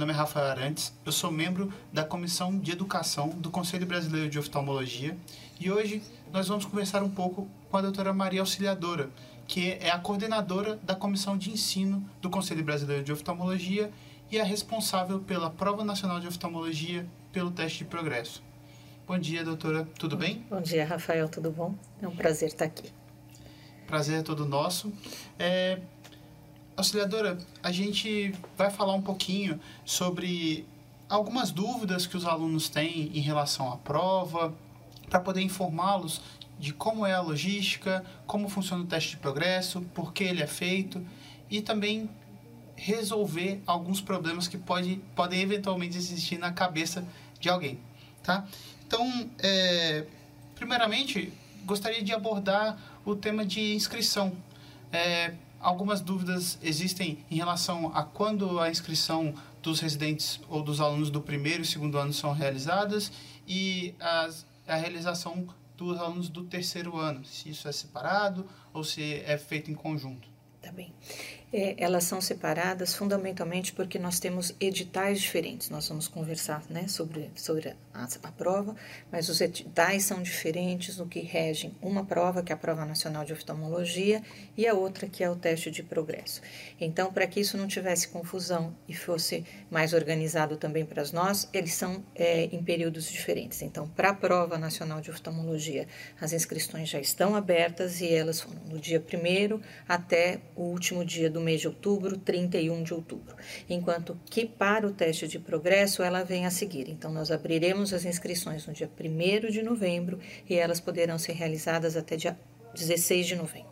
nome é Rafael Arantes, eu sou membro da Comissão de Educação do Conselho Brasileiro de Oftalmologia e hoje nós vamos conversar um pouco com a doutora Maria Auxiliadora, que é a coordenadora da Comissão de Ensino do Conselho Brasileiro de Oftalmologia e é responsável pela Prova Nacional de Oftalmologia pelo teste de progresso. Bom dia, doutora, tudo bem? Bom dia, Rafael, tudo bom? É um prazer estar aqui. Prazer é todo nosso. É, auxiliadora, a gente vai falar um pouquinho sobre algumas dúvidas que os alunos têm em relação à prova, para poder informá-los de como é a logística, como funciona o teste de progresso, por que ele é feito e também resolver alguns problemas que pode, podem eventualmente existir na cabeça de alguém, tá? Então, é, primeiramente, gostaria de abordar o tema de inscrição. É, algumas dúvidas existem em relação a quando a inscrição dos residentes ou dos alunos do primeiro e segundo ano são realizadas e as, a realização dos alunos do terceiro ano, se isso é separado ou se é feito em conjunto. Tá bem. É, elas são separadas fundamentalmente porque nós temos editais diferentes. Nós vamos conversar né, sobre, sobre a, a, prova, mas os editais são diferentes no que regem uma prova, que é a Prova Nacional de Oftalmologia, e a outra, que é o teste de progresso. Então, para que isso não tivesse confusão e fosse mais organizado também para nós, eles são é, em períodos diferentes. Então, para a Prova Nacional de Oftalmologia, as inscrições já estão abertas e elas foram no dia 1 até o último dia do do mês de outubro, 31 de outubro, enquanto que para o teste de progresso ela vem a seguir. Então, nós abriremos as inscrições no dia 1 de novembro e elas poderão ser realizadas até dia 16 de novembro.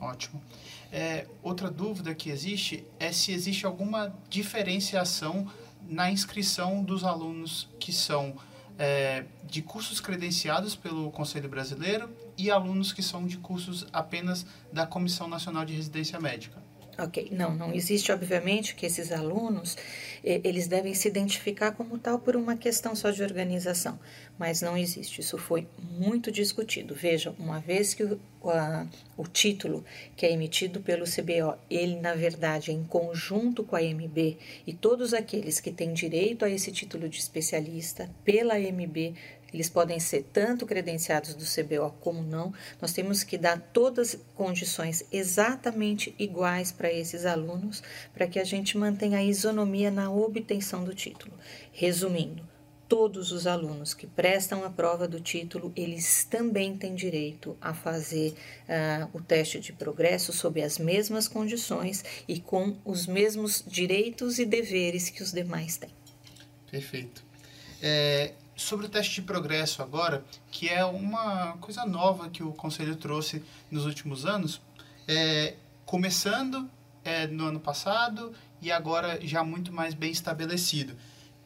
Ótimo. É, outra dúvida que existe é se existe alguma diferenciação na inscrição dos alunos que são é, de cursos credenciados pelo Conselho Brasileiro e alunos que são de cursos apenas da Comissão Nacional de Residência Médica. Ok, não, não existe, obviamente, que esses alunos, eles devem se identificar como tal por uma questão só de organização, mas não existe, isso foi muito discutido. Veja, uma vez que o, a, o título que é emitido pelo CBO, ele na verdade é em conjunto com a MB e todos aqueles que têm direito a esse título de especialista pela MB eles podem ser tanto credenciados do CBO como não. Nós temos que dar todas as condições exatamente iguais para esses alunos, para que a gente mantenha a isonomia na obtenção do título. Resumindo, todos os alunos que prestam a prova do título, eles também têm direito a fazer uh, o teste de progresso sob as mesmas condições e com os mesmos direitos e deveres que os demais têm. Perfeito. É, sobre o teste de progresso agora, que é uma coisa nova que o Conselho trouxe nos últimos anos, é, começando é, no ano passado e agora já muito mais bem estabelecido.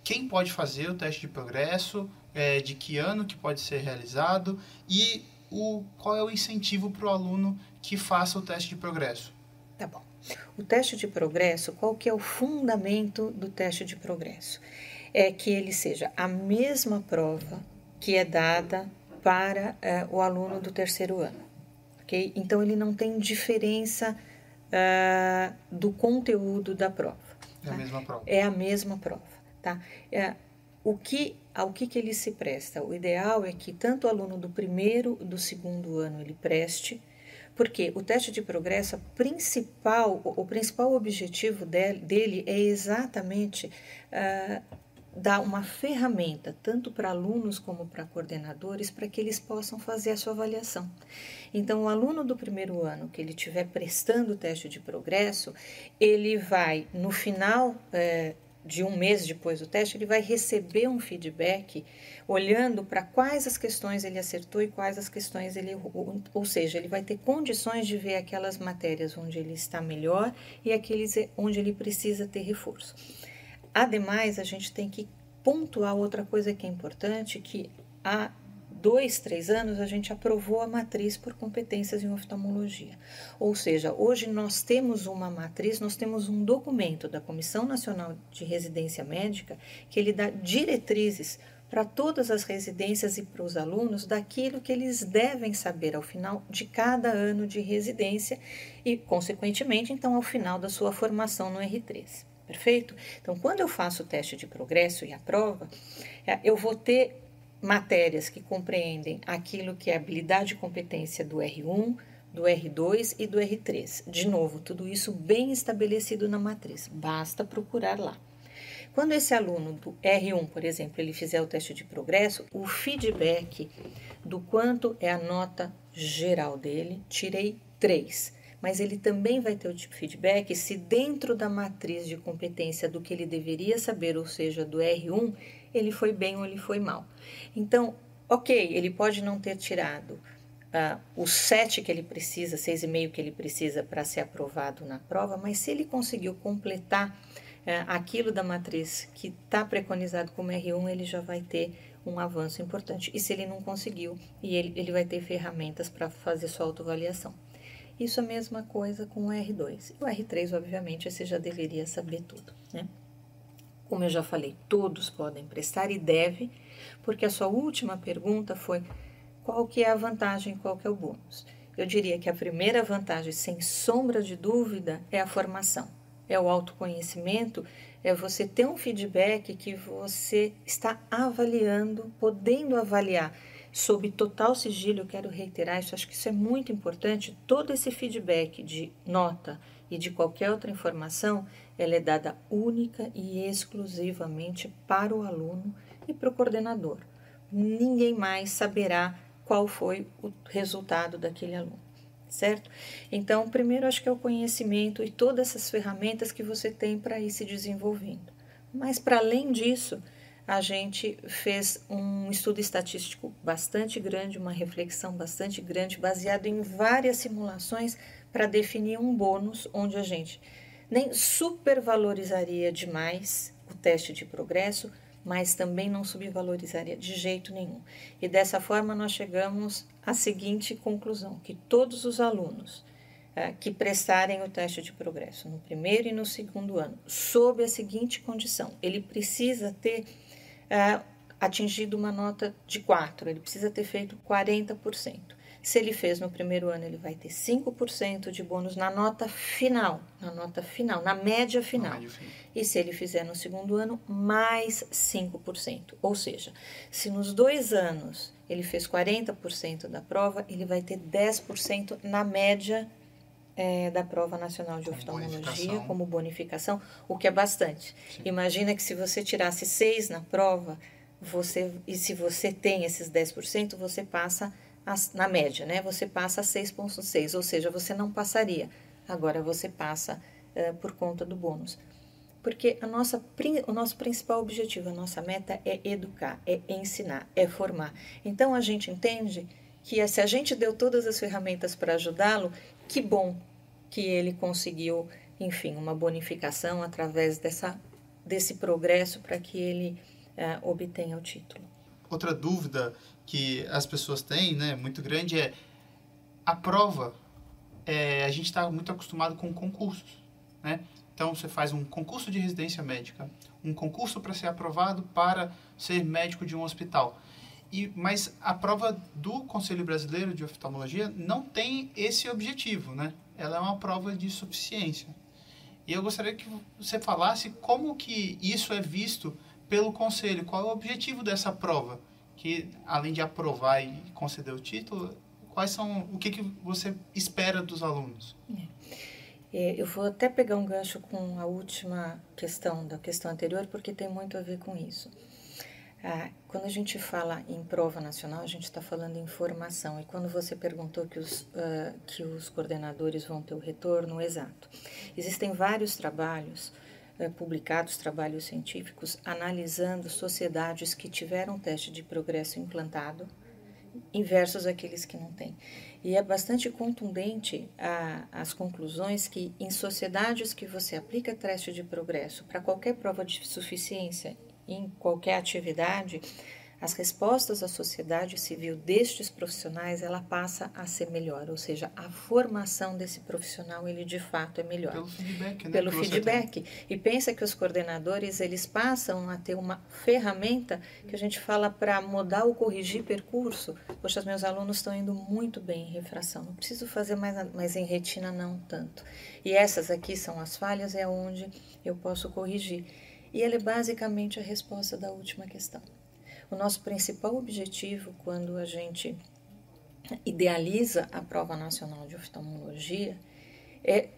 Quem pode fazer o teste de progresso, é, de que ano que pode ser realizado e o, qual é o incentivo para o aluno que faça o teste de progresso? Tá bom. O teste de progresso, qual que é o fundamento do teste de progresso? É que ele seja a mesma prova que é dada para é, o aluno do terceiro ano. Okay? Então, ele não tem diferença uh, do conteúdo da prova. É tá? a mesma prova. É a mesma prova. Tá? É, o que, ao que, que ele se presta? O ideal é que tanto o aluno do primeiro do segundo ano ele preste, porque o teste de progresso, principal, o, o principal objetivo dele, dele é exatamente uh, dar uma ferramenta tanto para alunos como para coordenadores para que eles possam fazer a sua avaliação. Então, o aluno do primeiro ano que ele estiver prestando o teste de progresso, ele vai no final é, de um mês depois do teste, ele vai receber um feedback olhando para quais as questões ele acertou e quais as questões ele errou. Ou seja, ele vai ter condições de ver aquelas matérias onde ele está melhor e aqueles onde ele precisa ter reforço. Ademais, a gente tem que pontuar outra coisa que é importante, que há dois, três anos a gente aprovou a matriz por competências em oftalmologia. Ou seja, hoje nós temos uma matriz, nós temos um documento da Comissão Nacional de Residência Médica que ele dá diretrizes para todas as residências e para os alunos daquilo que eles devem saber ao final de cada ano de residência e, consequentemente, então, ao final da sua formação no R3. Perfeito? Então, quando eu faço o teste de progresso e a prova, é, eu vou ter matérias que compreendem aquilo que é habilidade e competência do R1, do R2 e do R3. De novo, tudo isso bem estabelecido na matriz, basta procurar lá. Quando esse aluno do R1, por exemplo, ele fizer o teste de progresso, o feedback do quanto é a nota geral dele, tirei 3. Mas ele também vai ter o tipo feedback se dentro da matriz de competência do que ele deveria saber, ou seja, do R1, ele foi bem ou ele foi mal. Então, ok, ele pode não ter tirado uh, o 7 que ele precisa, 6,5 que ele precisa para ser aprovado na prova, mas se ele conseguiu completar uh, aquilo da matriz que está preconizado como R1, ele já vai ter um avanço importante. E se ele não conseguiu, e ele, ele vai ter ferramentas para fazer sua autoavaliação. Isso é a mesma coisa com o R2. E o R3, obviamente, você já deveria saber tudo, né? Como eu já falei, todos podem prestar e deve, porque a sua última pergunta foi qual que é a vantagem, qual que é o bônus. Eu diria que a primeira vantagem, sem sombra de dúvida, é a formação, é o autoconhecimento, é você ter um feedback que você está avaliando, podendo avaliar sob total sigilo. Eu quero reiterar isso, acho que isso é muito importante. Todo esse feedback de nota e de qualquer outra informação ela é dada única e exclusivamente para o aluno e para o coordenador. Ninguém mais saberá qual foi o resultado daquele aluno, certo? Então, primeiro acho que é o conhecimento e todas essas ferramentas que você tem para ir se desenvolvendo. Mas para além disso, a gente fez um estudo estatístico bastante grande, uma reflexão bastante grande, baseado em várias simulações para definir um bônus onde a gente nem supervalorizaria demais o teste de progresso, mas também não subvalorizaria de jeito nenhum. E dessa forma nós chegamos à seguinte conclusão: que todos os alunos é, que prestarem o teste de progresso no primeiro e no segundo ano, sob a seguinte condição, ele precisa ter é, atingido uma nota de 4, ele precisa ter feito 40%. Se ele fez no primeiro ano, ele vai ter 5% de bônus na nota final, na nota final, na média final. média final. E se ele fizer no segundo ano, mais 5%. Ou seja, se nos dois anos ele fez 40% da prova, ele vai ter 10% na média é, da prova nacional de como oftalmologia bonificação. como bonificação, o que é bastante. Sim. Imagina que se você tirasse 6 na prova, você e se você tem esses 10%, você passa na média, né? Você passa a 6,6, ou seja, você não passaria. Agora você passa uh, por conta do bônus. Porque a nossa, o nosso principal objetivo, a nossa meta é educar, é ensinar, é formar. Então a gente entende que se a gente deu todas as ferramentas para ajudá-lo, que bom que ele conseguiu, enfim, uma bonificação através dessa, desse progresso para que ele uh, obtenha o título. Outra dúvida que as pessoas têm, né, muito grande, é a prova. É, a gente está muito acostumado com concursos, né? Então você faz um concurso de residência médica, um concurso para ser aprovado para ser médico de um hospital. E, mas a prova do Conselho Brasileiro de Oftalmologia não tem esse objetivo, né? Ela é uma prova de suficiência. E eu gostaria que você falasse como que isso é visto pelo Conselho, qual é o objetivo dessa prova? que além de aprovar e conceder o título, quais são o que, que você espera dos alunos? É, eu vou até pegar um gancho com a última questão da questão anterior, porque tem muito a ver com isso. Ah, quando a gente fala em prova nacional, a gente está falando em formação. E quando você perguntou que os, uh, que os coordenadores vão ter o retorno, exato. Existem vários trabalhos é, publicados trabalhos científicos analisando sociedades que tiveram teste de progresso implantado inversos aqueles que não têm. E é bastante contundente a, as conclusões que em sociedades que você aplica teste de progresso para qualquer prova de suficiência em qualquer atividade, as respostas da sociedade civil destes profissionais ela passa a ser melhor, ou seja, a formação desse profissional ele de fato é melhor. Pelo feedback, né? Pelo feedback. E pensa que os coordenadores eles passam a ter uma ferramenta que a gente fala para mudar ou corrigir percurso. Poxa, os meus alunos estão indo muito bem em refração, não preciso fazer mais, mas em retina não tanto. E essas aqui são as falhas, é onde eu posso corrigir. E ela é basicamente a resposta da última questão. O nosso principal objetivo quando a gente idealiza a prova nacional de oftalmologia é,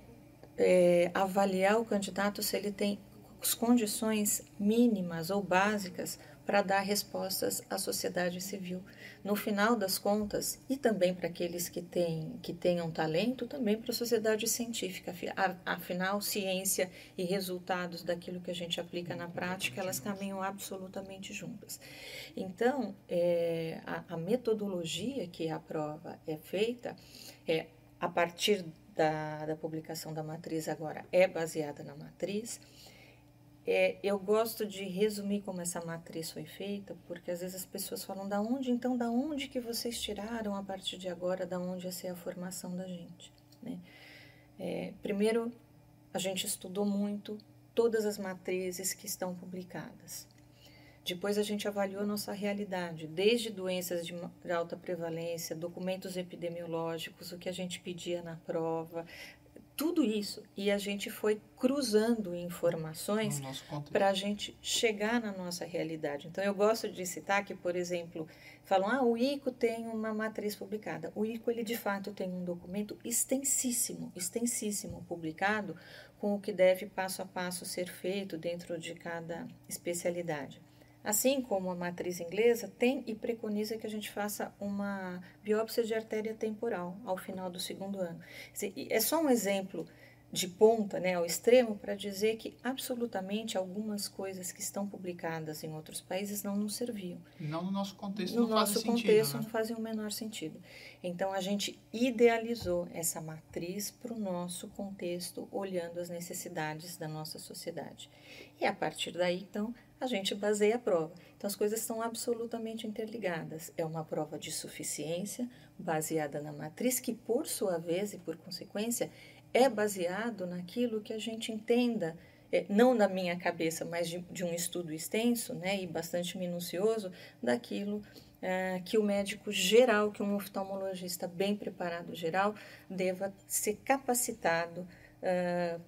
é avaliar o candidato se ele tem as condições mínimas ou básicas para dar respostas à sociedade civil. No final das contas, e também para aqueles que, têm, que tenham talento, também para a sociedade científica. Afinal, ciência e resultados daquilo que a gente aplica na prática, elas caminham absolutamente juntas. Então, é, a, a metodologia que a prova é feita é a partir da, da publicação da matriz agora é baseada na matriz é, eu gosto de resumir como essa matriz foi feita, porque às vezes as pessoas falam da onde, então da onde que vocês tiraram a partir de agora, da onde ia ser a formação da gente, né? É, primeiro, a gente estudou muito todas as matrizes que estão publicadas. Depois a gente avaliou nossa realidade, desde doenças de alta prevalência, documentos epidemiológicos, o que a gente pedia na prova, tudo isso e a gente foi cruzando informações para a gente chegar na nossa realidade. Então eu gosto de citar que, por exemplo, falam: ah, o ICO tem uma matriz publicada. O ICO ele de fato tem um documento extensíssimo, extensíssimo publicado com o que deve passo a passo ser feito dentro de cada especialidade. Assim como a matriz inglesa tem e preconiza que a gente faça uma biópsia de artéria temporal ao final do segundo ano. É só um exemplo de ponta, né, ao extremo, para dizer que absolutamente algumas coisas que estão publicadas em outros países não nos serviam. Não no nosso contexto no não nosso faz contexto sentido, né? não fazia o menor sentido. Então a gente idealizou essa matriz para o nosso contexto, olhando as necessidades da nossa sociedade. E a partir daí, então, a gente baseia a prova. Então, as coisas estão absolutamente interligadas. É uma prova de suficiência, baseada na matriz, que, por sua vez e por consequência, é baseado naquilo que a gente entenda, é, não da minha cabeça, mas de, de, um estudo extenso né, e bastante minucioso, daquilo é, que o médico geral, que um oftalmologista bem preparado geral, deva ser capacitado é,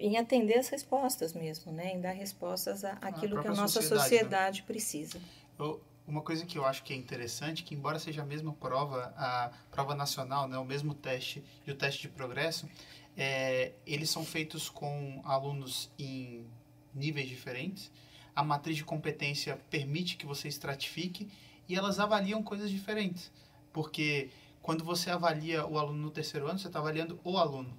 em atender as respostas mesmo, né? Em dar respostas àquilo que a nossa sociedade, sociedade né? precisa. Eu, uma coisa que eu acho que é interessante, que embora seja a mesma prova, a prova nacional, né, o mesmo teste e o teste de progresso, é, eles são feitos com alunos em níveis diferentes. A matriz de competência permite que você estratifique e elas avaliam coisas diferentes. Porque quando você avalia o aluno no terceiro ano, você está avaliando o aluno.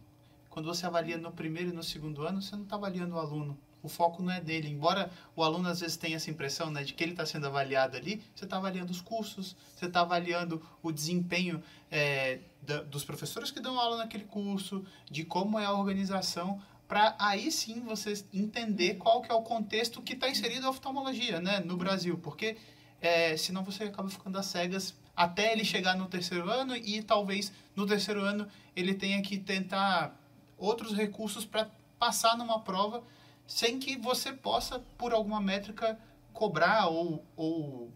Quando você avalia no primeiro e no segundo ano, você não está avaliando o aluno. O foco não é dele. Embora o aluno às vezes tenha essa impressão né, de que ele está sendo avaliado ali, você está avaliando os cursos, você está avaliando o desempenho é, da, dos professores que dão aula naquele curso, de como é a organização, para aí sim você entender qual que é o contexto que está inserido a oftalmologia né, no Brasil. Porque é, senão você acaba ficando às cegas até ele chegar no terceiro ano e talvez no terceiro ano ele tenha que tentar outros recursos para passar numa prova sem que você possa, por alguma métrica, cobrar ou, ou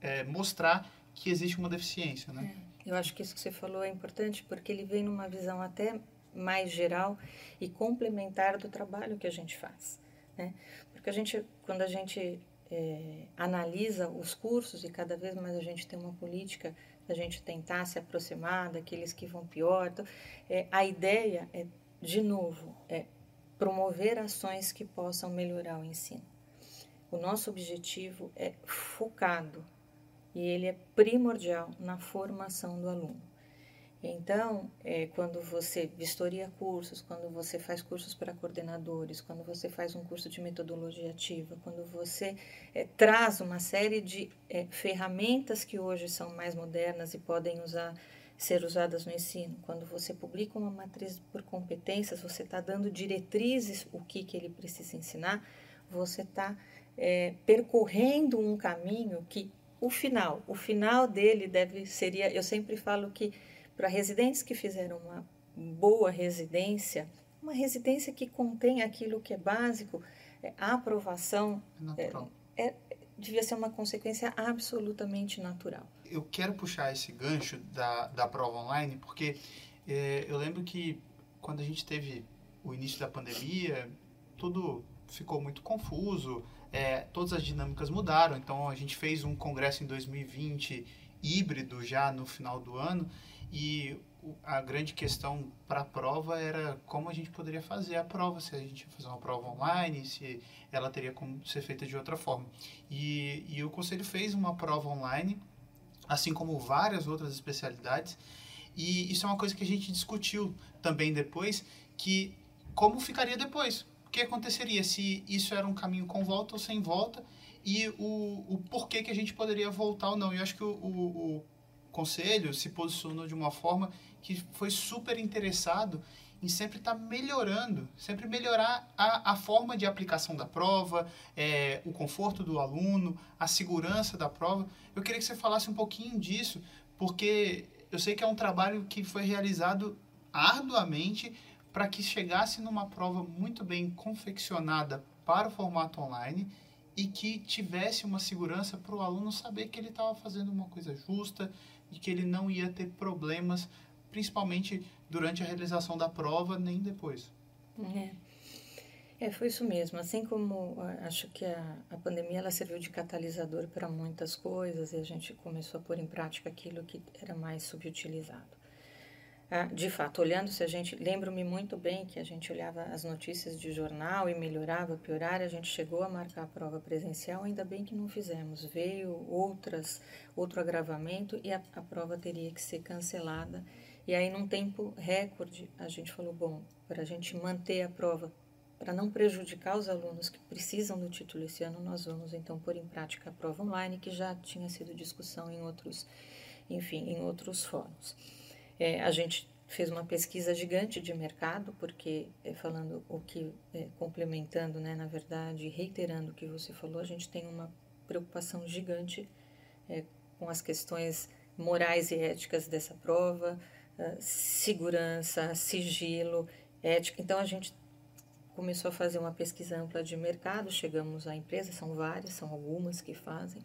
é, mostrar que existe uma deficiência, né? É, eu acho que isso que você falou é importante porque ele vem numa visão até mais geral e complementar do trabalho que a gente faz, né? Porque a gente, quando a gente é, analisa os cursos e cada vez mais a gente tem uma política a gente tentar se aproximar daqueles que vão pior, então, é, a ideia é de novo, é promover ações que possam melhorar o ensino. O nosso objetivo é focado e ele é primordial na formação do aluno. Então, é, quando você vistoria cursos, quando você faz cursos para coordenadores, quando você faz um curso de metodologia ativa, quando você é, traz uma série de é, ferramentas que hoje são mais modernas e podem usar ser usadas no ensino. Quando você publica uma matriz por competências, você está dando diretrizes o que, que ele precisa ensinar, você está é, percorrendo um caminho que o final, o final dele deve seria, eu sempre falo que para residentes que fizeram uma boa residência, uma residência que contém aquilo que é básico, é, a aprovação é, é, devia ser uma consequência absolutamente natural. Eu quero puxar esse gancho da, da prova online, porque é, eu lembro que quando a gente teve o início da pandemia, tudo ficou muito confuso, é, todas as dinâmicas mudaram. Então a gente fez um congresso em 2020 híbrido já no final do ano e a grande questão para a prova era como a gente poderia fazer a prova, se a gente ia fazer uma prova online, se ela teria como ser feita de outra forma. E, e o conselho fez uma prova online, assim como várias outras especialidades, e isso é uma coisa que a gente discutiu também depois, que como ficaria depois, o que aconteceria se isso era um caminho com volta ou sem volta e o, o porquê que a gente poderia voltar ou não. Eu acho que o, o, o conselho se posicionou de uma forma que foi super interessado em sempre estar tá melhorando, sempre melhorar a, a forma de aplicação da prova, é, o conforto do aluno, a segurança da prova. Eu queria que você falasse um pouquinho disso, porque eu sei que é um trabalho que foi realizado arduamente para que chegasse numa prova muito bem confeccionada para o formato online e que tivesse uma segurança para o aluno saber que ele estava fazendo uma coisa justa e que ele não ia ter problemas, principalmente durante a realização da prova, nem depois. É. É, foi isso mesmo. Assim como acho que a, a pandemia ela serviu de catalisador para muitas coisas e a gente começou a pôr em prática aquilo que era mais subutilizado. Ah, de fato, olhando se a gente, lembro-me muito bem que a gente olhava as notícias de jornal e melhorava, piorava, a gente chegou a marcar a prova presencial, ainda bem que não fizemos. Veio outras, outro agravamento e a, a prova teria que ser cancelada. E aí, num tempo recorde, a gente falou, bom, para a gente manter a prova, para não prejudicar os alunos que precisam do título esse ano, nós vamos então pôr em prática a prova online, que já tinha sido discussão em outros, enfim, em outros fóruns. É, a gente fez uma pesquisa gigante de mercado, porque é, falando o que, é, complementando, né, na verdade, reiterando o que você falou, a gente tem uma preocupação gigante é, com as questões morais e éticas dessa prova, segurança, sigilo, ética. Então a gente começou a fazer uma pesquisa ampla de mercado, chegamos à empresa, são várias, são algumas que fazem,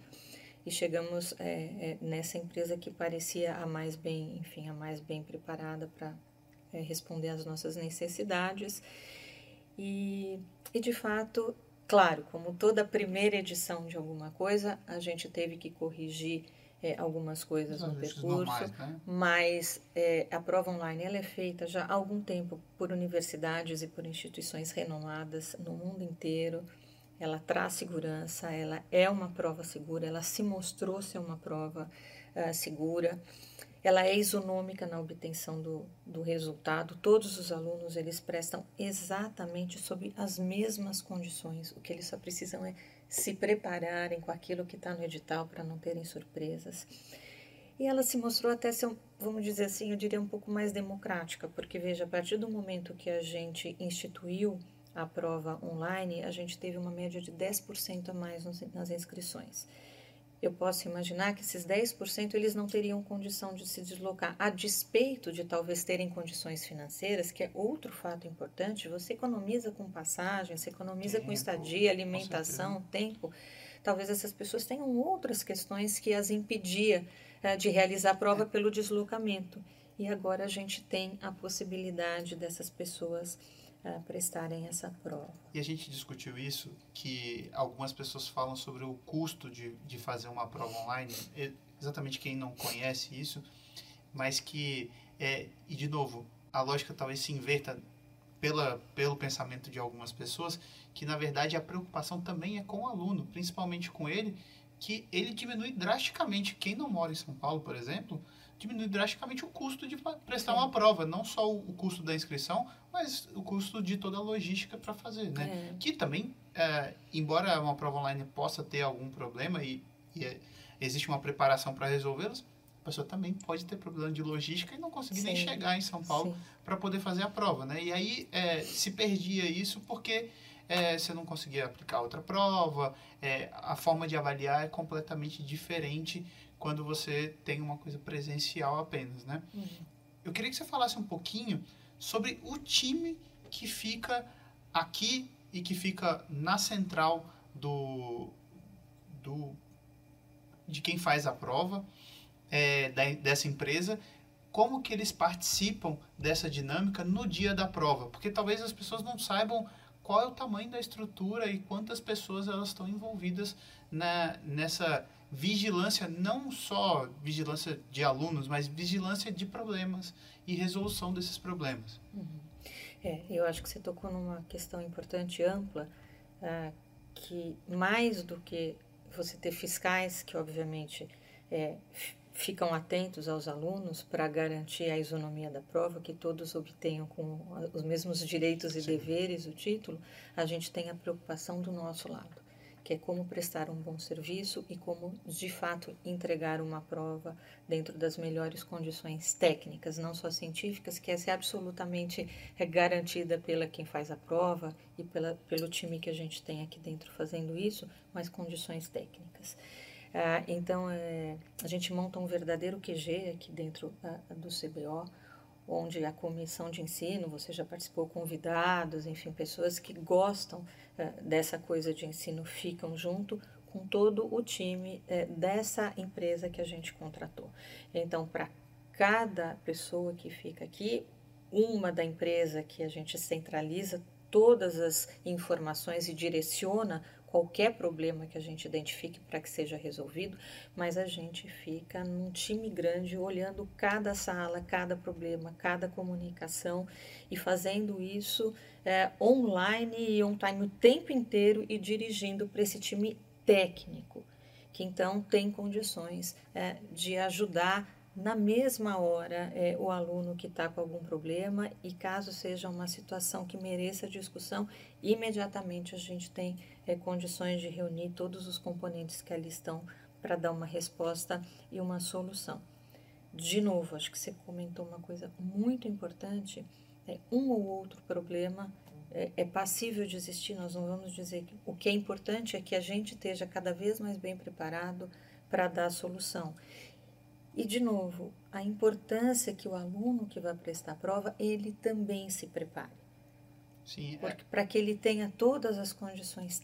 e chegamos é, é, nessa empresa que parecia a mais bem, enfim, a mais bem preparada para é, responder às nossas necessidades. E, e de fato, claro, como toda primeira edição de alguma coisa, a gente teve que corrigir é, algumas coisas no percurso, normais, né? mas é, a prova online ela é feita já há algum tempo por universidades e por instituições renomadas no mundo inteiro ela traz segurança, ela é uma prova segura, ela se mostrou ser uma prova uh, segura, ela é isonômica na obtenção do, do resultado, todos os alunos eles prestam exatamente sob as mesmas condições, o que eles só precisam é se prepararem com aquilo que está no edital para não terem surpresas. E ela se mostrou até ser, vamos dizer assim, eu diria um pouco mais democrática, porque veja, a partir do momento que a gente instituiu a prova online, a gente teve uma média de 10% a mais nas inscrições. Eu posso imaginar que esses 10% eles não teriam condição de se deslocar, a despeito de talvez terem condições financeiras, que é outro fato importante. Você economiza com passagem, você economiza tempo, com estadia, alimentação, tempo. Talvez essas pessoas tenham outras questões que as impedia uh, de realizar a prova é. pelo deslocamento. E agora a gente tem a possibilidade dessas pessoas uh, prestarem essa prova. E a gente discutiu isso, que algumas pessoas falam sobre o custo de, de fazer uma prova online, exatamente quem não conhece isso, mas que, é, e de novo, a lógica talvez se inverta pela, pelo pensamento de algumas pessoas, que na verdade a preocupação também é com o aluno, principalmente com ele, que ele diminui drasticamente. Quem não mora em São Paulo, por exemplo, diminui drasticamente o custo de prestar Sim. uma prova, não só o, custo da inscrição, mas o custo de toda a logística para fazer, né? É. Que também, é, embora uma prova online possa ter algum problema e, e é, existe uma preparação para resolvê-los, a pessoa também pode ter problema de logística e não conseguir Sim. nem chegar em São Paulo para poder fazer a prova, né? E aí é, se perdia isso porque é, você não conseguir aplicar outra prova, é, a forma de avaliar é completamente diferente quando você tem uma coisa presencial apenas, né? Uhum. Eu queria que você falasse um pouquinho sobre o time que fica aqui e que fica na central do, do de quem faz a prova é, da, dessa empresa como que eles participam dessa dinâmica no dia da prova, porque talvez as pessoas não saibam qual é o tamanho da estrutura e quantas pessoas elas estão envolvidas na, nessa vigilância, não só vigilância de alunos, mas vigilância de problemas e resolução desses problemas. Uhum. É, eu acho que você tocou numa questão importante ampla, uh, que mais do que você ter fiscais, que obviamente é, ficam atentos aos alunos para garantir a isonomia da prova, que todos obtenham com os mesmos direitos e Sim. deveres o título, a gente tem a preocupação do nosso lado, que é como prestar um bom serviço e como de fato entregar uma prova dentro das melhores condições técnicas, não só científicas, que essa é absolutamente garantida pela quem faz a prova e pela, pelo time que a gente tem aqui dentro fazendo isso, mas condições técnicas. Ah, então, é, a gente monta um verdadeiro QG aqui dentro ah, do CBO, onde a comissão de ensino, você já participou, convidados, enfim, pessoas que gostam ah, dessa coisa de ensino ficam junto com todo o time eh, dessa empresa que a gente contratou. Então, para cada pessoa que fica aqui, uma da empresa que a gente centraliza todas as informações e direciona qualquer problema que a gente identifique para que seja resolvido, mas a gente fica num time grande olhando cada sala, cada problema, cada comunicação e fazendo isso é, online e on time o tempo inteiro e dirigindo para esse time técnico, que então tem condições é, de ajudar na mesma hora é, o aluno que está com algum problema e caso seja uma situação que mereça discussão, imediatamente a gente tem é, condições de reunir todos os componentes que ali estão para dar uma resposta e uma solução. De novo, acho que você comentou uma coisa muito importante, é, um ou outro problema é, é passível de existir, nós não vamos dizer que o que é importante é que a gente esteja cada vez mais bem preparado para dar a solução. E, de novo, a importância que o aluno que vai prestar a prova, ele também se prepare. Sim. É. Para que ele tenha todas as condições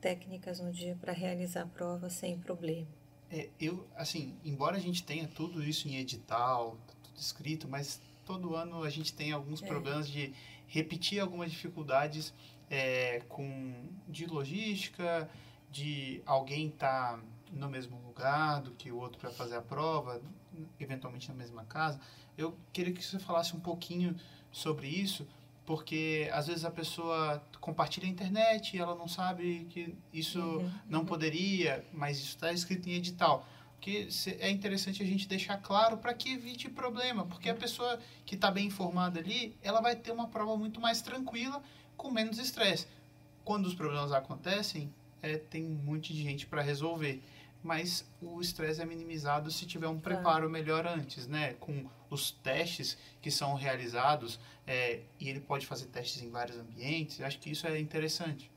técnicas no dia para realizar a prova sem problema. É, eu, assim, embora a gente tenha tudo isso em edital, tá tudo escrito, mas todo ano a gente tem alguns é. problemas de repetir algumas dificuldades é, com de logística, de alguém estar tá no mesmo lugar do que o outro para fazer a prova, eventualmente na mesma casa. Eu queria que você falasse um pouquinho sobre isso, porque às vezes a pessoa compartilha a internet e ela não sabe que isso uhum, não poderia, mas isso está escrito em edital. Porque é interessante a gente deixar claro para que evite problema, porque a pessoa que está bem informada ali, ela vai ter uma prova muito mais tranquila, com menos estresse. Quando os problemas acontecem, é, tem um monte de gente para resolver mas o estresse é minimizado se tiver um preparo melhor antes, né? Com os testes que são realizados, é, e ele pode fazer testes em vários ambientes, eu acho que isso é interessante.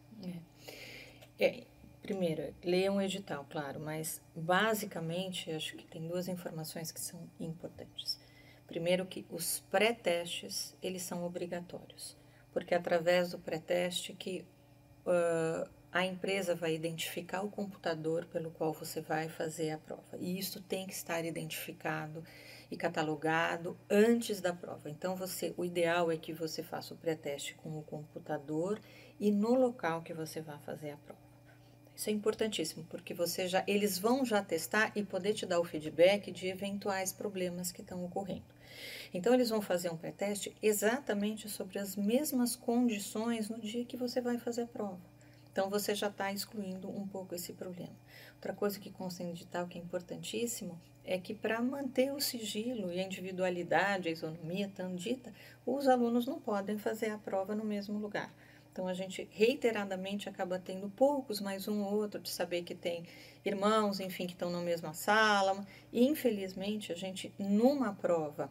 É. é primeiro, leia um edital, claro, mas basicamente acho que tem duas informações que são importantes. Primeiro que os pré-testes, eles são obrigatórios, porque é através do pré-teste que... Uh, a empresa vai identificar o computador pelo qual você vai fazer a prova. E isso tem que estar identificado e catalogado antes da prova. Então, você, o ideal é que você faça o pré-teste com o computador e no local que você vai fazer a prova. Isso é importantíssimo, porque você já, eles vão já testar e poder te dar o feedback de eventuais problemas que estão ocorrendo. Então, eles vão fazer um pré-teste exatamente sobre as mesmas condições no dia que você vai fazer a prova. Então você já está excluindo um pouco esse problema. Outra coisa que consta em edital que é importantíssimo é que para manter o sigilo e a individualidade, a isonomia dita, os alunos não podem fazer a prova no mesmo lugar. Então a gente reiteradamente acaba tendo poucos, mais um ou outro, de saber que tem irmãos, enfim, que estão na mesma sala. E infelizmente a gente, numa prova,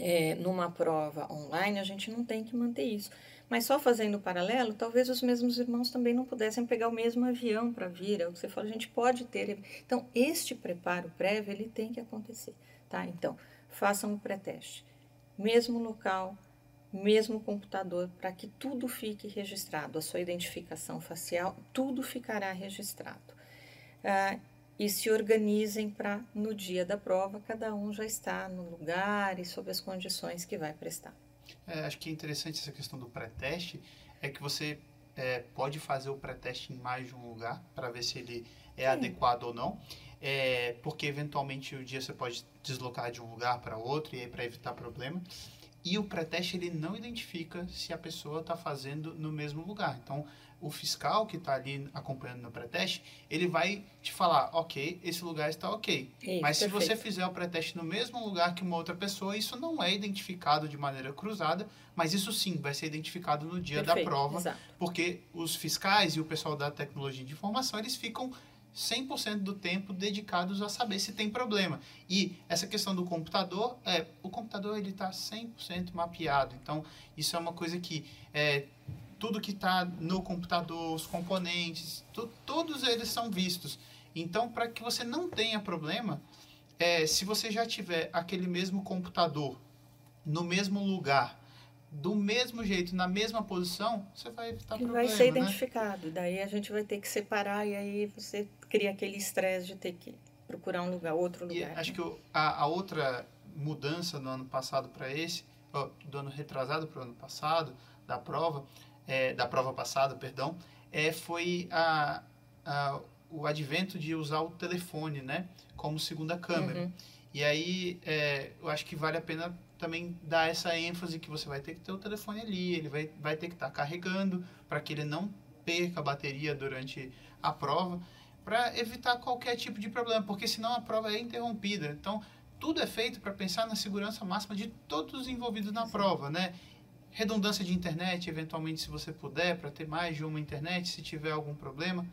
é, numa prova online, a gente não tem que manter isso Mas só fazendo o paralelo, talvez os mesmos irmãos também não pudessem pegar o mesmo avião para vir. É o que você falou, a gente pode ter. Então, este preparo prévio, ele tem que acontecer, tá? Então, façam o pré-teste. Mesmo local, mesmo computador, para que tudo fique registrado. A sua identificação facial, tudo ficará registrado. Ah, e se organizem para, no dia da prova, cada um já está no lugar e sob as condições que vai prestar. É, acho que é interessante essa questão do pré-teste, é que você é, pode fazer o pré-teste em mais de um lugar para ver se ele é Sim. adequado ou não. É, porque eventualmente o dia você pode deslocar de um lugar para outro e aí para evitar problema. E o pré-teste ele não identifica se a pessoa está fazendo no mesmo lugar. Então, o fiscal que está ali acompanhando no pré-teste, ele vai te falar, ok, esse lugar está ok. Isso, Mas se perfeito. você fizer o pré-teste no mesmo lugar que uma outra pessoa, isso não é identificado de maneira cruzada, mas isso sim vai ser identificado no dia perfeito, da prova, exato. porque os fiscais e o pessoal da tecnologia de informação, eles ficam 100% do tempo dedicados a saber se tem problema. E essa questão do computador, é, o computador ele está 100% mapeado. Então, isso é uma coisa que é, tudo que está no computador, os componentes, tu, todos eles são vistos. Então, para que você não tenha problema, é, se você já tiver aquele mesmo computador no mesmo lugar, do mesmo jeito, na mesma posição, você vai evitar problema, vai ser né? identificado. Daí a gente vai ter que separar e aí você cria aquele estresse de ter que procurar um lugar, outro lugar. E né? acho que a, a, outra mudança do ano passado para esse, ó, do ano retrasado para o ano passado, da prova, é, da prova passada, perdão, é, foi a, a, o advento de usar o telefone, né, como segunda câmera. Uhum. E aí, é, eu acho que vale a pena também dar essa ênfase que você vai ter que ter o telefone ali, ele vai, vai ter que estar tá carregando para que ele não perca a bateria durante a prova, para evitar qualquer tipo de problema, porque senão a prova é interrompida. Então, tudo é feito para pensar na segurança máxima de todos os envolvidos na prova, né? Redundância de internet, eventualmente, se você puder, para ter mais de uma internet, se tiver algum problema.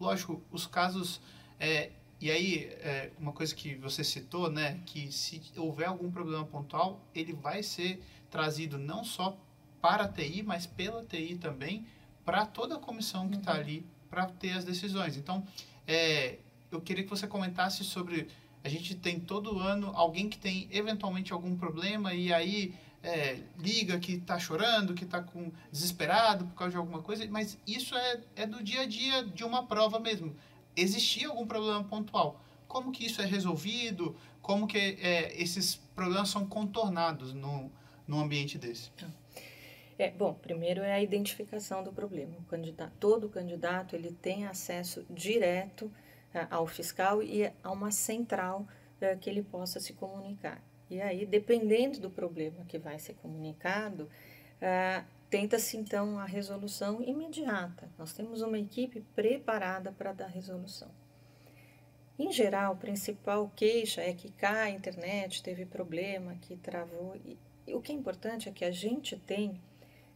Lógico, os casos é, e aí, é, uma coisa que você citou, né, que se houver algum problema pontual, ele vai ser trazido não só para a TI, mas pela TI também, para toda a comissão que está uhum. ali para ter as decisões. Então, é, eu queria que você comentasse sobre. A gente tem todo ano alguém que tem eventualmente algum problema e aí é, liga que está chorando, que está desesperado por causa de alguma coisa, mas isso é, é do dia a dia de uma prova mesmo existia algum problema pontual. Como que isso é resolvido? Como que é, esses problemas são contornados no, no ambiente desse? Tá. É, bom, primeiro é a identificação do problema. Candidato, todo candidato ele tem acesso direto uh, ao fiscal e a uma central uh, que ele possa se comunicar. E aí, dependendo do problema que vai ser comunicado, uh, Tenta-se então a resolução imediata. Nós temos uma equipe preparada para dar resolução. Em geral, a principal queixa é que cai a internet, teve problema, que travou. E, o que é importante é que a gente tem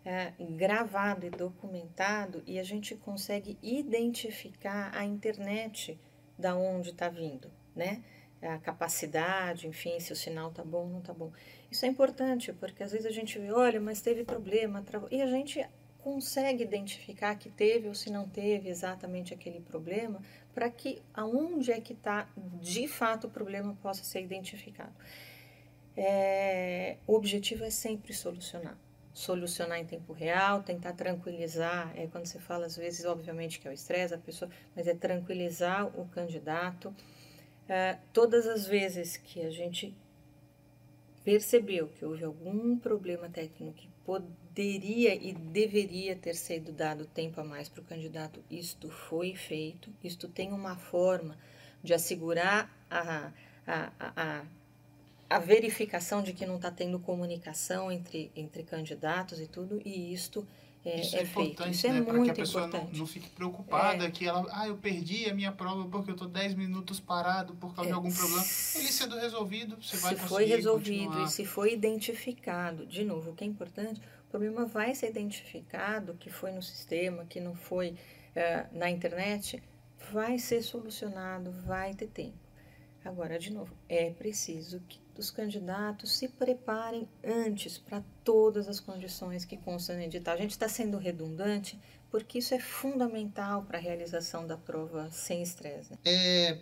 é, gravado e documentado e a gente consegue identificar a internet da onde está vindo, né? A capacidade, enfim, se o sinal está bom ou não está bom. Isso é importante, porque às vezes a gente vê, olha, mas teve problema, e a gente consegue identificar que teve ou se não teve exatamente aquele problema, para que aonde é que está de fato o problema possa ser identificado. É, o objetivo é sempre solucionar. Solucionar em tempo real, tentar tranquilizar, é quando você fala às vezes, obviamente que é o estresse da pessoa, mas é tranquilizar o candidato. É, todas as vezes que a gente percebeu que houve algum problema técnico que poderia e deveria ter sido dado tempo a mais para o candidato, isto foi feito. Isto tem uma forma de assegurar a, a, a, a verificação de que não está tendo comunicação entre, entre candidatos e tudo, e isto é, isso é, é importante, Isso é né? Para que a pessoa não, não, fique preocupada é. que ela, ah, eu perdi a minha prova porque eu estou 10 minutos parado por causa é. de algum problema. Ele sendo resolvido, você se vai conseguir foi resolvido continuar. e se foi identificado, de novo, o que é importante, o problema vai ser identificado, que foi no sistema, que não foi uh, na internet, vai ser solucionado, vai ter tempo. Agora, de novo, é preciso que os candidatos se preparem antes para todas as condições que constam no edital. A gente está sendo redundante porque isso é fundamental para a realização da prova sem estresse. Né? É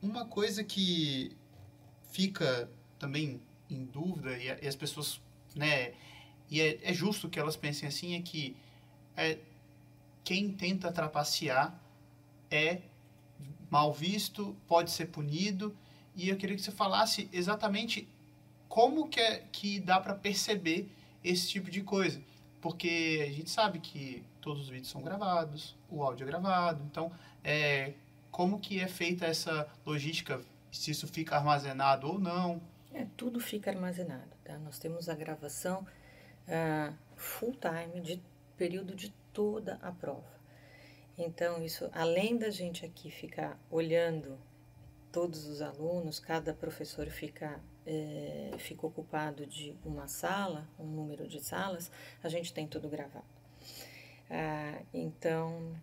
uma coisa que fica também em dúvida e, as pessoas, né, e é, é, justo que elas pensem assim é que é, quem tenta trapacear é mal visto, pode ser punido e eu queria que você falasse exatamente como que, é, que dá para perceber esse tipo de coisa. Porque a gente sabe que todos os vídeos são gravados, o áudio é gravado, então é, como que é feita essa logística, se isso fica armazenado ou não? É, tudo fica armazenado, tá? Nós temos a gravação uh, full time, de período de toda a prova. Então, isso, além da gente aqui ficar olhando todos os alunos, cada professor fica, é, fica ocupado de uma sala, um número de salas, a gente tem tudo gravado. Ah, então,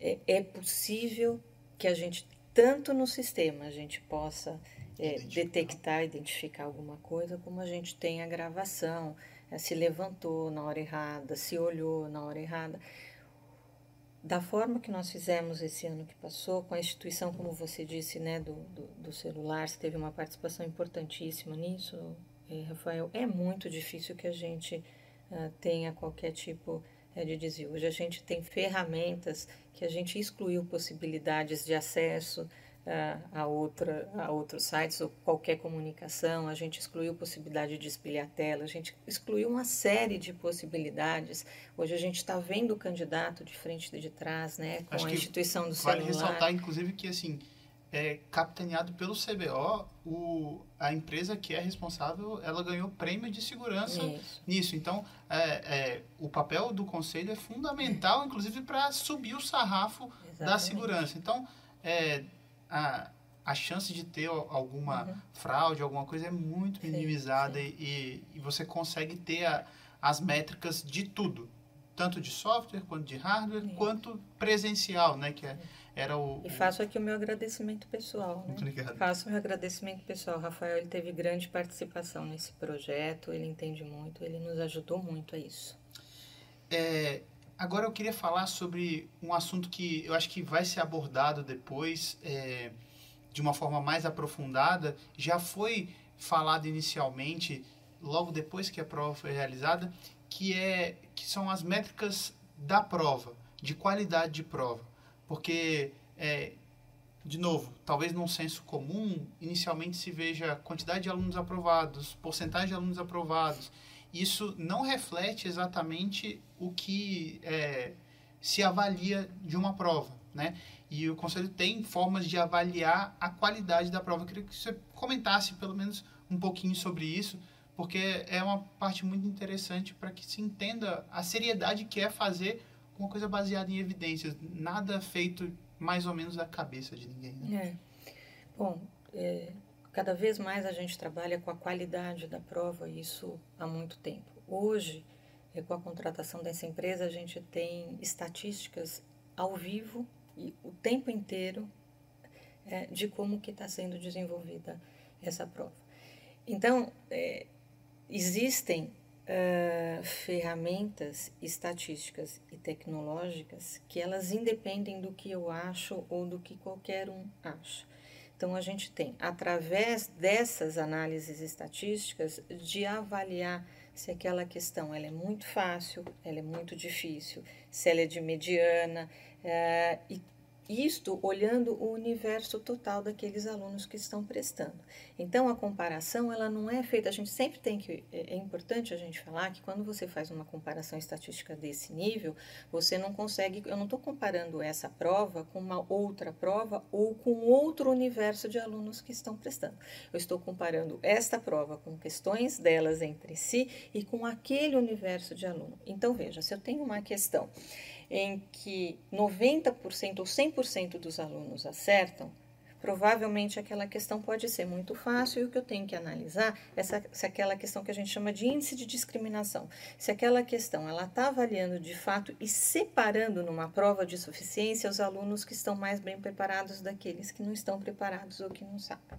é, é, possível que a gente, tanto no sistema, a gente possa é, identificar. detectar, identificar alguma coisa, como a gente tem a gravação, é, se levantou na hora errada, se olhou na hora errada da forma que nós fizemos esse ano que passou, com a instituição, como você disse, né, do, do, do celular, você teve uma participação importantíssima nisso, eh, Rafael. É muito difícil que a gente uh, tenha qualquer tipo uh, de desvio. Hoje a gente tem ferramentas que a gente excluiu possibilidades de acesso, a, outra, a outros sites ou qualquer comunicação, a gente excluiu possibilidade de espelhar tela, a gente excluiu uma série de possibilidades. Hoje a gente está vendo o candidato de frente e de trás, né, com Acho a instituição do vale celular. Vale ressaltar, inclusive, que assim, é, capitaneado pelo CBO, o, a empresa que é responsável, ela ganhou prêmio de segurança Isso. nisso. Então, é, é, o papel do conselho é fundamental, inclusive, para subir o sarrafo Exatamente. da segurança. Então, é, a, a chance de ter alguma uhum. fraude, alguma coisa é muito minimizada sim, sim. E, e você consegue ter a, as métricas de tudo, tanto de software quanto de hardware, sim. quanto presencial, né? Que é, era o, e faço aqui o meu agradecimento pessoal. Né? Muito obrigado. Faço o meu agradecimento pessoal. O Rafael ele teve grande participação nesse projeto, ele entende muito, ele nos ajudou muito a isso. É, Agora eu queria falar sobre um assunto que eu acho que vai ser abordado depois é, de uma forma mais aprofundada. Já foi falado inicialmente, logo depois que a prova foi realizada, que, é, que são as métricas da prova, de qualidade de prova. Porque, é, de novo, talvez num senso comum, inicialmente se veja quantidade de alunos aprovados, porcentagem de alunos aprovados isso não reflete exatamente o que é, se avalia de uma prova, né? E o conselho tem formas de avaliar a qualidade da prova. Eu queria que você comentasse pelo menos um pouquinho sobre isso, porque é uma parte muito interessante para que se entenda a seriedade que é fazer uma coisa baseada em evidências, nada feito mais ou menos da cabeça de ninguém. Né? É. Bom, é, Cada vez mais a gente trabalha com a qualidade da prova, isso há muito tempo. Hoje, é, com a contratação dessa empresa, a gente tem estatísticas ao vivo e o tempo inteiro é, de como que está sendo desenvolvida essa prova. Então, é, existem uh, ferramentas estatísticas e tecnológicas que elas independem do que eu acho ou do que qualquer um acha. Então, a gente tem, através dessas análises estatísticas, de avaliar se aquela questão ela é muito fácil, ela é muito difícil, se ela é de mediana, é, e isto olhando o universo total daqueles alunos que estão prestando. Então a comparação ela não é feita, a gente sempre tem que é, é importante a gente falar que quando você faz uma comparação estatística desse nível, você não consegue, eu não estou comparando essa prova com uma outra prova ou com outro universo de alunos que estão prestando. Eu estou comparando esta prova com questões delas entre si e com aquele universo de aluno. Então veja, se eu tenho uma questão em que 90% ou 100% dos alunos acertam, provavelmente aquela questão pode ser muito fácil e o que eu tenho que analisar é se, aquela questão que a gente chama de índice de discriminação, se aquela questão ela está avaliando de fato e separando numa prova de suficiência os alunos que estão mais bem preparados daqueles que não estão preparados ou que não sabem.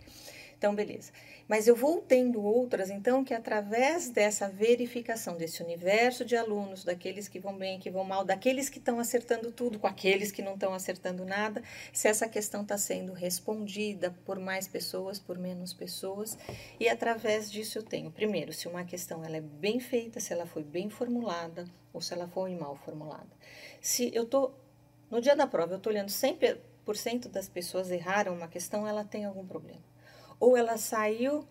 Então, beleza. Mas eu vou tendo outras, então, que através dessa verificação desse universo de alunos, daqueles que vão bem, que vão mal, daqueles que estão acertando tudo, com aqueles que não estão acertando nada, se essa questão está sendo respondida por mais pessoas, por menos pessoas, e através disso eu tenho, primeiro, se uma questão ela é bem feita, se ela foi bem formulada, ou se ela foi mal formulada. Se eu estou, no dia da prova, eu estou olhando 100% das pessoas erraram uma questão, ela tem algum problema ou ela saiu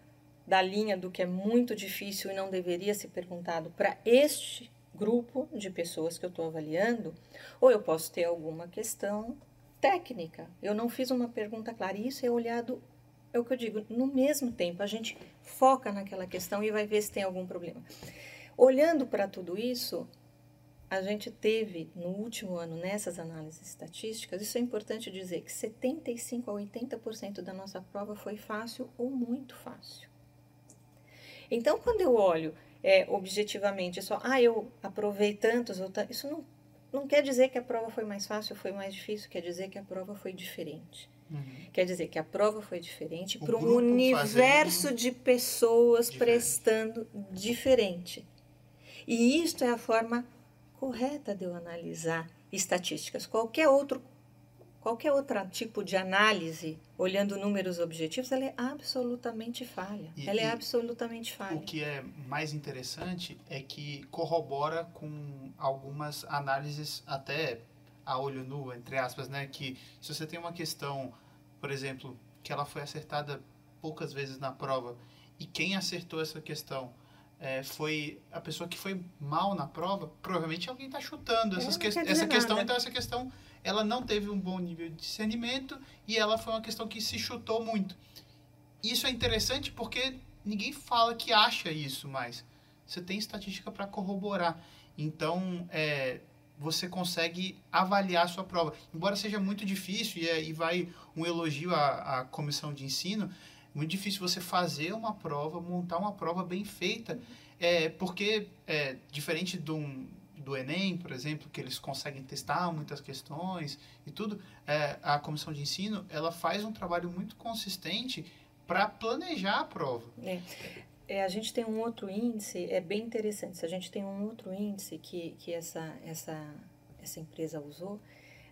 da linha do que é muito difícil e não deveria ser perguntado para este grupo de pessoas que eu estou avaliando, ou eu posso ter alguma questão técnica. Eu não fiz uma pergunta clara. Isso é olhado, é o que eu digo, no mesmo tempo. A gente foca naquela questão e vai ver se tem algum problema. Olhando para tudo isso, a gente teve no último ano, nessas análises estatísticas, isso é importante dizer que 75 a 80% da nossa prova foi fácil ou muito fácil. Então, quando eu olho é, objetivamente, só, ah, eu aprovei tantos, isso não, não quer dizer que a prova foi mais fácil ou foi mais difícil, quer dizer que a prova foi diferente. Uhum. Quer dizer que a prova foi diferente para um universo de pessoas diferente. prestando diferente. E isto é a forma correta de eu analisar estatísticas. Qualquer outro qualquer outro tipo de análise, olhando números objetivos, ela é absolutamente falha. E, ela é absolutamente falha. O que é mais interessante é que corrobora com algumas análises até a olho nu, entre aspas, né? Que se você tem uma questão, por exemplo, que ela foi acertada poucas vezes na prova e quem acertou essa questão é, foi a pessoa que foi mal na prova, provavelmente alguém está chutando essas que, essa questão. Então, essa questão ela não teve um bom nível de discernimento e ela foi uma questão que se chutou muito. Isso é interessante porque ninguém fala que acha isso mais. Você tem estatística para corroborar. Então, é, você consegue avaliar a sua prova. Embora seja muito difícil, e aí vai um elogio à, à comissão de ensino, muito difícil você fazer uma prova, montar uma prova bem feita, é, porque, é, diferente do, do Enem, por exemplo, que eles conseguem testar muitas questões e tudo, é, a comissão de ensino, ela faz um trabalho muito consistente para planejar a prova. É. É, a gente tem um outro índice, é bem interessante, a gente tem um outro índice que, que essa, essa, essa empresa usou,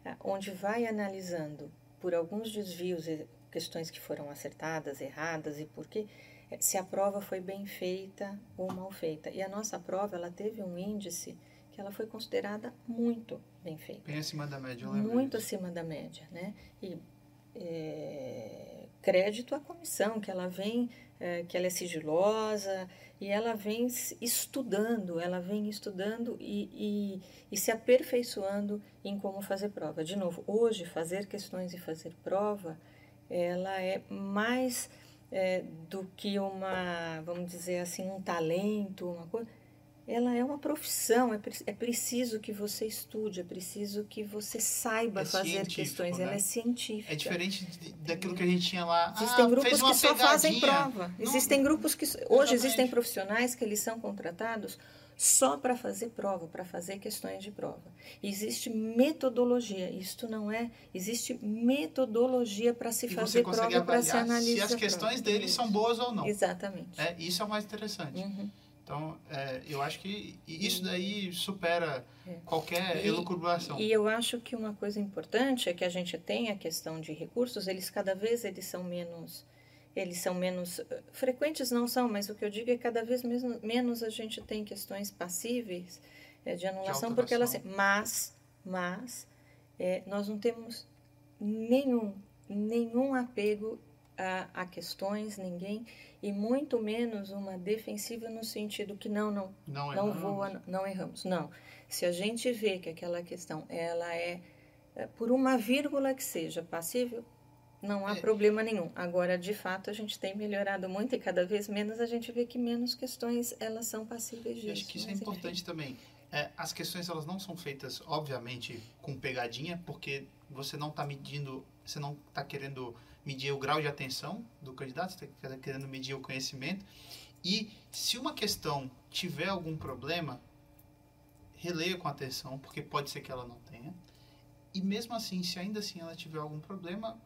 é, onde vai analisando por alguns desvios questões que foram acertadas, erradas e por quê, é, se a prova foi bem feita ou mal feita. E a nossa prova, ela teve um índice que ela foi considerada muito bem feita. Bem acima da média, eu lembro Muito disso. acima da média, né? E é, crédito à comissão, que ela vem, é, que ela é sigilosa e ela vem estudando, ela vem estudando e, e, e se aperfeiçoando em como fazer prova. De novo, hoje, fazer questões e fazer prova ela é mais é, do que uma, vamos dizer assim, um talento, uma coisa. Ela é uma profissão, é, é preciso que você estude, é preciso que você saiba é fazer questões. Né? Ela é científica. É diferente de, daquilo que a gente tinha lá. Existem ah, grupos que só fazem prova. Não, existem grupos que. Hoje exatamente. existem profissionais que eles são contratados só para fazer prova, para fazer questões de prova. Existe metodologia, isto não é, existe metodologia para se e fazer prova, para se analisar. Se as questões deles são boas ou não. Exatamente. É, isso é o mais interessante. Uhum. Então, é, eu acho que isso daí supera é. qualquer elucubração. E eu acho que uma coisa importante é que a gente tem a questão de recursos, eles cada vez eles são menos eles são menos eh, frequentes não são, mas o que eu digo é que cada vez mesmo, menos a gente tem questões passíveis é, de anulação, de porque elas mas mas é, nós não temos nenhum nenhum apego a, a, questões, ninguém e muito menos uma defensiva no sentido que não não não, não voa, não erramos, não. Se a gente vê que aquela questão ela é, é por uma vírgula que seja passível, não há é. problema nenhum. Agora, de fato, a gente tem melhorado muito e cada vez menos a gente vê que menos questões elas são passíveis disso. acho que isso é importante enfim. também. É, as questões elas não são feitas, obviamente, com pegadinha, porque você não está medindo, você não está querendo medir o grau de atenção do candidato, você está querendo medir o conhecimento. E se uma questão tiver algum problema, releia com atenção, porque pode ser que ela não tenha. E mesmo assim, se ainda assim ela tiver algum problema,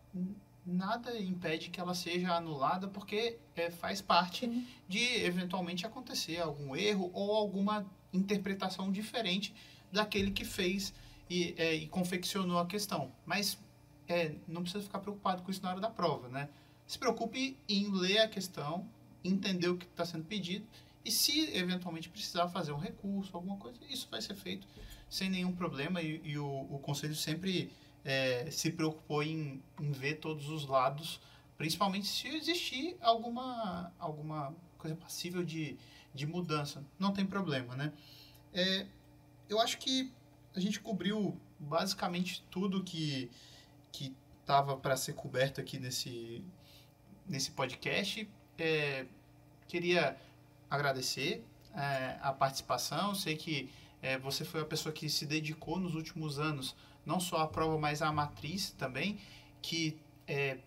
nada impede que ela seja anulada porque é, faz parte Sim. de eventualmente acontecer algum erro ou alguma interpretação diferente daquele que fez e, é, e confeccionou a questão. Mas é, não precisa ficar preocupado com isso na hora da prova, né? Se preocupe em ler a questão, entender o que está sendo pedido e se eventualmente precisar fazer um recurso, alguma coisa, isso vai ser feito sem nenhum problema e, e o, o conselho sempre é, se preocupou em, em ver todos os lados, principalmente se existir alguma, alguma coisa passível de, de mudança. Não tem problema, né? É, eu acho que a gente cobriu basicamente tudo que que estava para ser coberto aqui nesse nesse podcast. É, queria agradecer é, a participação. Sei que é, você foi a pessoa que se dedicou nos últimos anos não só a prova, mas a matriz também, que é,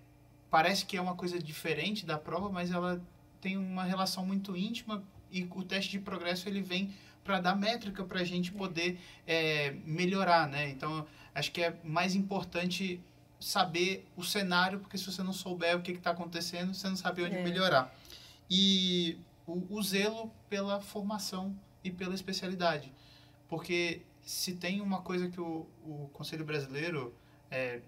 parece que é uma coisa diferente da prova, mas ela tem uma relação muito íntima e o teste de progresso ele vem para dar métrica para a gente poder é, melhorar, né? Então, acho que é mais importante saber o cenário, porque se você não souber o que está acontecendo, você não sabe onde é. melhorar. E o, o zelo pela formação e pela especialidade. Porque se tem uma coisa que o, o Conselho Brasileiro é,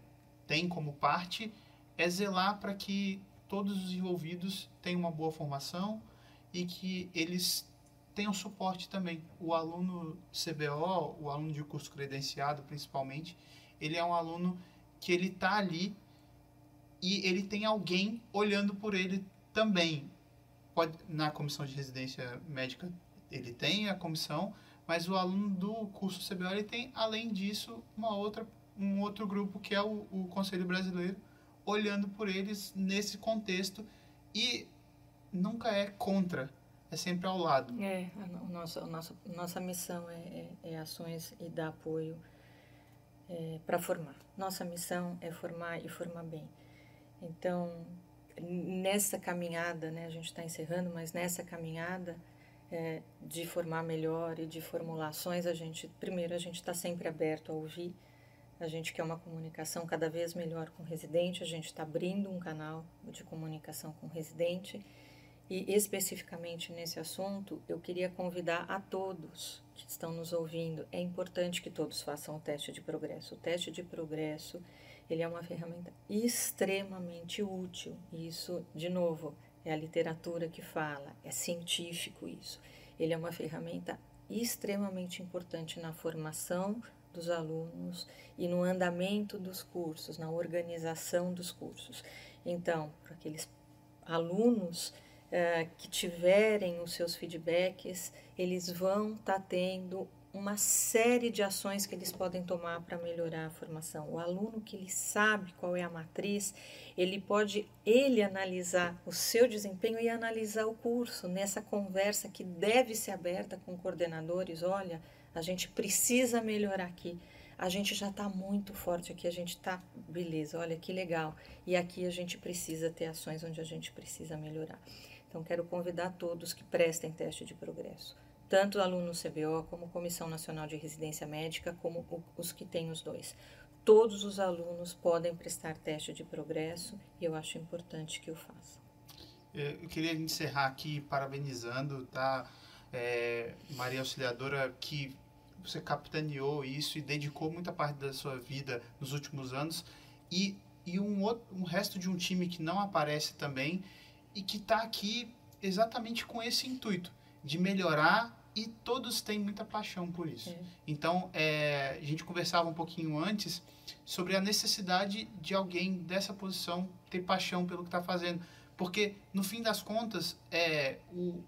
tem como parte, é zelar para que todos os envolvidos tenham uma boa formação e que eles tenham suporte também. O aluno CBO, o aluno de curso credenciado principalmente, ele é um aluno que ele está ali e ele tem alguém olhando por ele também. Pode, na comissão de residência médica ele tem a comissão, mas o aluno do curso CBO ele tem, além disso, uma outra, um outro grupo que é o, o Conselho Brasileiro, olhando por eles nesse contexto e nunca é contra, é sempre ao lado. É, a nossa, a nossa, nossa missão é, é, é ações e dar apoio é, para formar. Nossa missão é formar e formar bem. Então, nessa caminhada, né, a gente está encerrando, mas nessa caminhada, é, de formar melhor e de formulações, a gente, primeiro, a gente está sempre aberto a ouvir, a gente quer uma comunicação cada vez melhor com o residente, a gente está abrindo um canal de comunicação com o residente e especificamente nesse assunto, eu queria convidar a todos que estão nos ouvindo, é importante que todos façam o teste de progresso. O teste de progresso, ele é uma ferramenta extremamente útil. Isso, de novo, é a literatura que fala, é científico isso. Ele é uma ferramenta extremamente importante na formação dos alunos e no andamento dos cursos, na organização dos cursos. Então, para aqueles alunos uh, que tiverem os seus feedbacks, eles vão estar tá tendo uma série de ações que eles podem tomar para melhorar a formação. O aluno que ele sabe qual é a matriz, ele pode ele analisar o seu desempenho e analisar o curso nessa conversa que deve ser aberta com coordenadores. Olha, a gente precisa melhorar aqui. A gente já está muito forte aqui, a gente está beleza. Olha que legal. E aqui a gente precisa ter ações onde a gente precisa melhorar. Então quero convidar todos que prestem teste de progresso tanto aluno CBO como Comissão Nacional de Residência Médica, como os que têm os dois. Todos os alunos podem prestar teste de progresso e eu acho importante que o façam. É, eu queria encerrar aqui parabenizando, tá? É, Maria Auxiliadora, que você capitaneou isso e dedicou muita parte da sua vida nos últimos anos e, e um, outro, um resto de um time que não aparece também e que está aqui exatamente com esse intuito de melhorar e todos têm muita paixão por isso. É. Então, é, a gente conversava um pouquinho antes sobre a necessidade de alguém dessa posição ter paixão pelo que está fazendo, porque no fim das contas, é, o,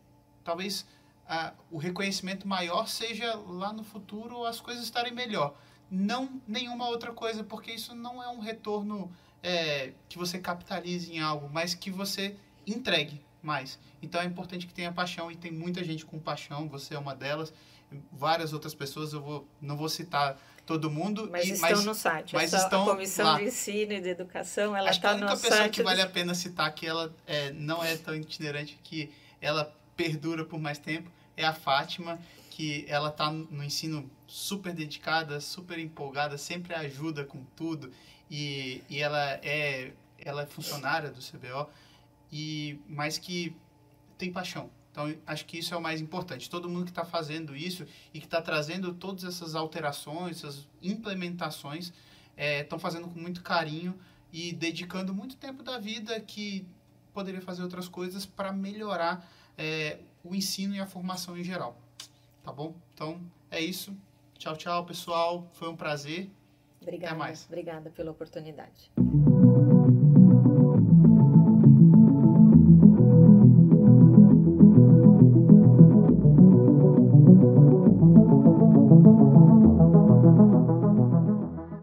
talvez a, o reconhecimento maior seja lá no futuro as coisas estarem melhor, não nenhuma outra coisa, porque isso não é um retorno é, que você capitalize em algo, mas que você entregue mais. Então é importante que tenha paixão e tem muita gente com paixão, você é uma delas, várias outras pessoas, eu vou, não vou citar todo mundo. Mas e, estão mas, no site. Mas estão a Comissão lá. de Ensino e de Educação, ela está no site. a única pessoa que vale a pena citar que ela é, não é tão itinerante, que ela perdura por mais tempo, é a Fátima, que ela está no ensino super dedicada, super empolgada, sempre ajuda com tudo e, e ela é ela é funcionária do CBO e mais que tem paixão. Então, acho que isso é o mais importante. Todo mundo que está fazendo isso e que está trazendo todas essas alterações, essas implementações, estão é, fazendo com muito carinho e dedicando muito tempo da vida que poderia fazer outras coisas para melhorar é, o ensino e a formação em geral. Tá bom? Então, é isso. Tchau, tchau, pessoal. Foi um prazer. Obrigada. Até mais. Obrigada pela oportunidade.